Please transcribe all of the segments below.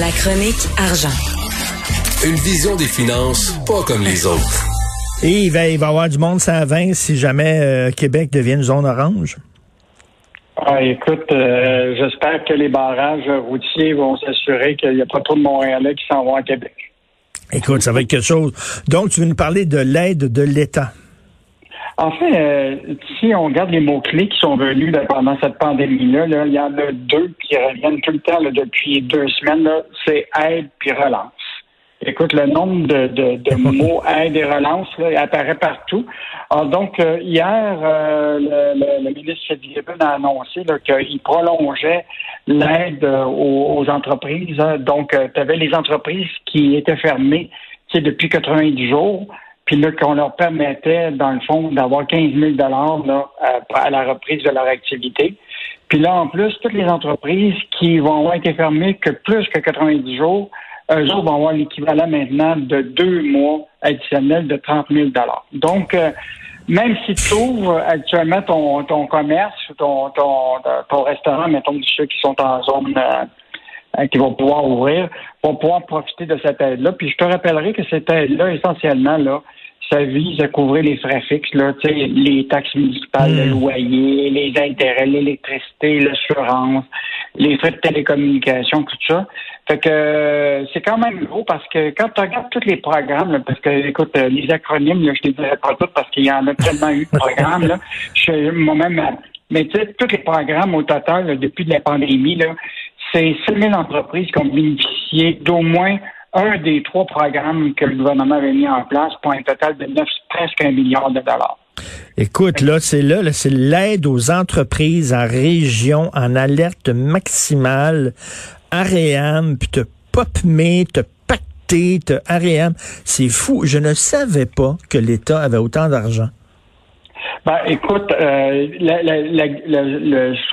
La chronique argent. Une vision des finances pas comme les autres. Et il va, il va y avoir du monde ça 20 si jamais euh, Québec devient une zone orange. Ah, écoute, euh, j'espère que les barrages routiers vont s'assurer qu'il n'y a pas trop de Montréalais qui s'en vont à Québec. Écoute, ça va être quelque chose. Donc, tu veux nous parler de l'aide de l'État. En fait, euh, si on regarde les mots-clés qui sont venus là, pendant cette pandémie-là, là, il y en a deux qui reviennent tout le temps là, depuis deux semaines. C'est aide puis relance. Écoute, le nombre de, de, de mots aide et relance apparaît partout. Alors, donc, euh, hier, euh, le, le, le, ministre Fitzgibbon a annoncé qu'il prolongeait l'aide euh, aux, aux, entreprises. Hein. Donc, tu avais les entreprises qui étaient fermées depuis 90 jours puis là, qu'on leur permettait, dans le fond, d'avoir 15 000 là, à, la reprise de leur activité. Puis là, en plus, toutes les entreprises qui vont avoir été fermées que plus que 90 jours, eux autres vont avoir l'équivalent maintenant de deux mois additionnels de 30 000 Donc, euh, même si tu ouvres actuellement ton, ton commerce, ton, ton, ton restaurant, mettons ceux qui sont en zone euh, qui vont pouvoir ouvrir, vont pouvoir profiter de cette aide-là. Puis je te rappellerai que cette aide-là, essentiellement, là, ça vise à couvrir les frais fixes, là, les taxes municipales, le loyer, les intérêts, l'électricité, l'assurance, les frais de télécommunication, tout ça. Fait que euh, c'est quand même gros parce que quand tu regardes tous les programmes, parce que écoute, euh, les acronymes, là, je ne les dirais pas tous parce qu'il y en a tellement eu de programmes, là. Je moi-même mais tu sais, tous les programmes au total, depuis la pandémie, là, c'est 6 000 entreprises qui ont bénéficié d'au moins un des trois programmes que le gouvernement avait mis en place pour un total de 9, presque un milliard de dollars. Écoute, là, c'est là, là c'est l'aide aux entreprises en région en alerte maximale. Aréam, puis te popmer, te pacter, te Aréam. C'est fou. Je ne savais pas que l'État avait autant d'argent. Ben, écoute, euh, la, la,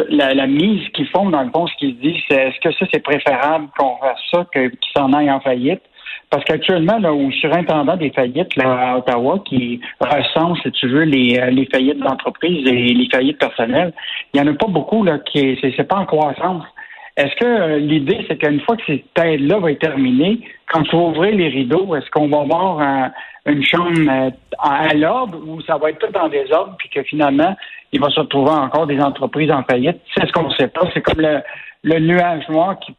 la, la, mise qu'ils font, dans le fond, ce qu'ils disent, c'est est-ce que ça, c'est préférable qu'on fasse ça que qu'ils s'en aillent en faillite? Parce qu'actuellement, là, au surintendant des faillites là, à Ottawa, qui recense, si tu veux, les, euh, les faillites d'entreprise et les faillites personnelles, il n'y en a pas beaucoup là, qui c'est pas en croissance. Est-ce que euh, l'idée, c'est qu'une fois que cette aide-là va être terminée, quand tu vas ouvrir les rideaux, est-ce qu'on va voir une chambre euh, à l'ordre ou ça va être tout dans des ordres, puis que finalement, il va se retrouver encore des entreprises en faillite? C'est ce qu'on ne sait pas. C'est comme le, le nuage noir qui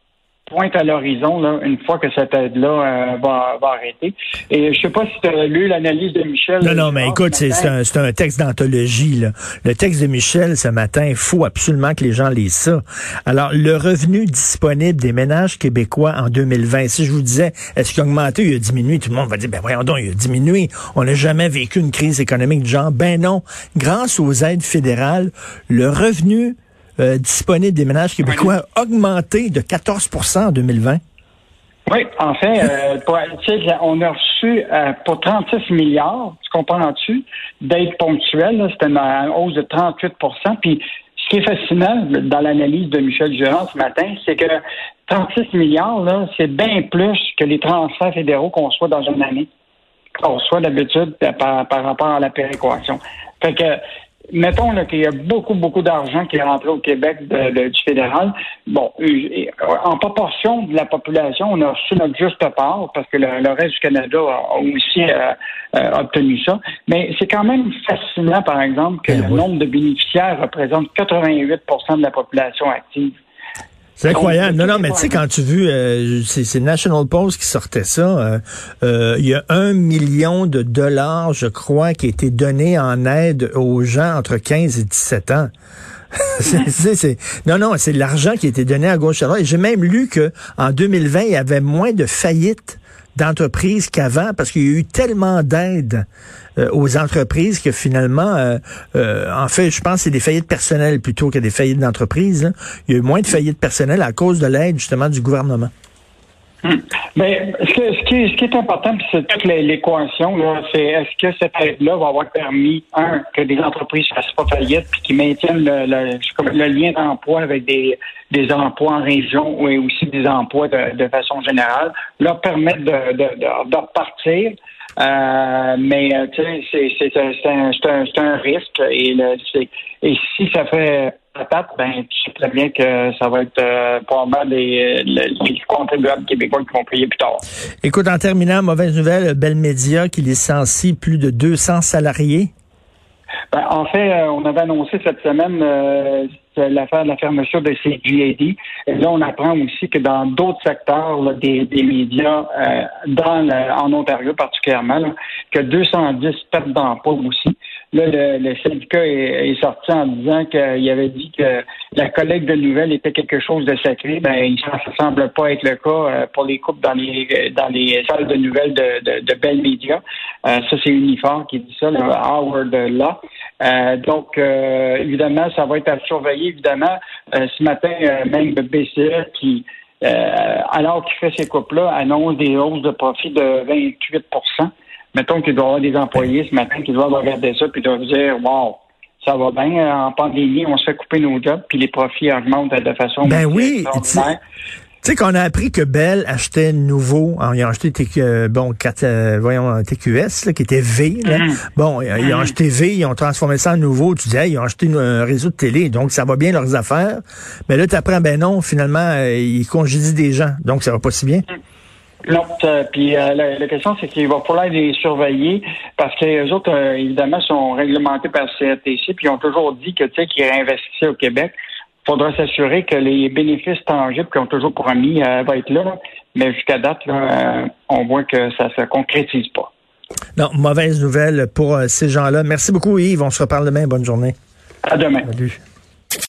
pointe à l'horizon là, une fois que cette aide-là euh, va, va, arrêter. Et je sais pas si tu as lu l'analyse de Michel. Non, non, mais écoute, c'est un, un, texte d'anthologie. Le texte de Michel ce matin, il faut absolument que les gens lisent ça. Alors, le revenu disponible des ménages québécois en 2020, si je vous disais, est-ce qu'il a augmenté ou il a diminué, tout le monde va dire, ben voyons donc, il a diminué. On n'a jamais vécu une crise économique de genre. Ben non. Grâce aux aides fédérales, le revenu euh, disponible des ménages québécois a augmenté de 14% en 2020. Oui, en fait, euh, on a reçu euh, pour 36 milliards, tu comprends-tu, d'aides ponctuelles, c'était une hausse de 38% Puis ce qui est fascinant dans l'analyse de Michel Durand ce matin, c'est que 36 milliards, là, c'est bien plus que les transferts fédéraux qu'on reçoit dans une année. Qu'on reçoit d'habitude par, par rapport à la péréquation. Fait que mettons qu'il y a beaucoup, beaucoup d'argent qui est rentré au Québec du fédéral. Bon, euh, en proportion de la population, on a reçu notre juste part parce que le, reste du Canada a, aussi euh, euh, obtenu ça. Mais c'est quand même fascinant, par exemple, que eh le nombre de bénéficiaires représente 88% de la population active. C'est incroyable. Non, non, mais tu sais, quand tu vu, euh, c'est National Post qui sortait ça, euh, euh, il y a un million de dollars, je crois, qui a été donné en aide aux gens entre 15 et 17 ans. c'est, non, non, c'est l'argent qui a été donné à gauche à droite. J'ai même lu que en 2020, il y avait moins de faillites d'entreprises qu'avant, parce qu'il y a eu tellement d'aide euh, aux entreprises que finalement, euh, euh, en fait, je pense que c'est des faillites personnelles plutôt que des faillites d'entreprises. Il y a eu moins de faillites personnelles à cause de l'aide justement du gouvernement. Mais ce, que- ce qui, est, ce qui est important, c'est toute l'é- l'équation, c'est est-ce que cette aide-là va avoir permis, un, que des entreprises ne fassent pas faillite, puis qu'ils maintiennent le, le, le lien d'emploi avec des, des emplois en région et aussi des emplois de, de façon générale, leur permettre de, de, de repartir. Euh, mais euh, tu sais, c'est un, un, risque et, le, et si ça fait patate, ben tu sais très bien que ça va être euh, probablement les, les, les contribuables québécois qui vont payer plus tard. Écoute, en terminant, mauvaise nouvelle, Bell Media qui licencie plus de 200 salariés. Ben, en fait, euh, on avait annoncé cette semaine euh, l'affaire de la fermeture de CGAD. Et là, on apprend aussi que dans d'autres secteurs là, des, des médias, euh, dans le- en Ontario particulièrement, là, que 210 pertes d'emploi aussi. Là, le, le syndicat est, est sorti en disant qu'il avait dit que la collecte de nouvelles était quelque chose de sacré. Ben, il- ça ne semble pas être le cas euh, pour les couples dans les dans les salles de nouvelles de, de, de Bell Media. Euh, ça, c'est Unifor qui dit ça, le Howard Law. Euh, donc, euh, évidemment, ça va être à surveiller. Évidemment, euh, ce matin, euh, même BCE qui, euh, alors qu'il fait ces coupes-là, annonce des hausses de profit de 28 Mettons qu'il doit y avoir des employés ce matin qui doivent regarder ça puis doivent dire Wow, ça va bien, euh, en pandémie, on se fait couper nos jobs, puis les profits augmentent de façon Ben oui. Tu sais qu'on a appris que Bell achetait nouveau, hein, ils ont acheté TQ, euh, bon, 4, euh, voyons, TQS, là, qui était V. Là. Mhm. Bon, euh, ils ont acheté V, ils ont transformé ça en nouveau. Tu disais, ils ont acheté un réseau de télé, donc ça va bien leurs affaires. Mais là, tu apprends, ben non, finalement, euh, ils congédient des gens, donc ça va pas si bien. Non, euh, puis euh, la, la question, c'est qu'il va falloir les surveiller parce que les autres, euh, évidemment, sont réglementés par le CRTC, puis ils ont toujours dit que, tu sais, qu'ils réinvestissaient au Québec. Il faudra s'assurer que les bénéfices tangibles qu'ils ont toujours promis euh, vont être là. là. Mais jusqu'à date, là, on voit que ça se concrétise pas. Non, mauvaise nouvelle pour ces gens-là. Merci beaucoup, Yves. On se reparle demain. Bonne journée. À demain. Salut.